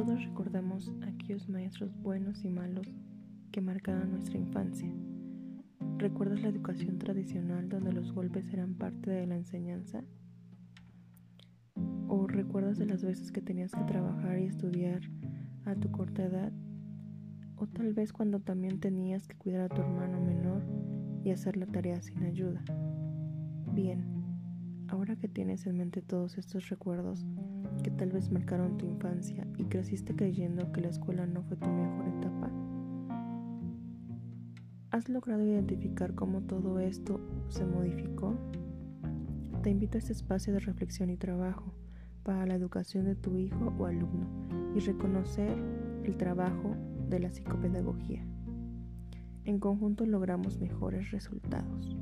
Todos recordamos aquellos maestros buenos y malos que marcaron nuestra infancia. ¿Recuerdas la educación tradicional donde los golpes eran parte de la enseñanza? ¿O recuerdas de las veces que tenías que trabajar y estudiar a tu corta edad? ¿O tal vez cuando también tenías que cuidar a tu hermano menor y hacer la tarea sin ayuda? Bien, ahora que tienes en mente todos estos recuerdos, que tal vez marcaron tu infancia y creciste creyendo que la escuela no fue tu mejor etapa? ¿Has logrado identificar cómo todo esto se modificó? Te invito a este espacio de reflexión y trabajo para la educación de tu hijo o alumno y reconocer el trabajo de la psicopedagogía. En conjunto logramos mejores resultados.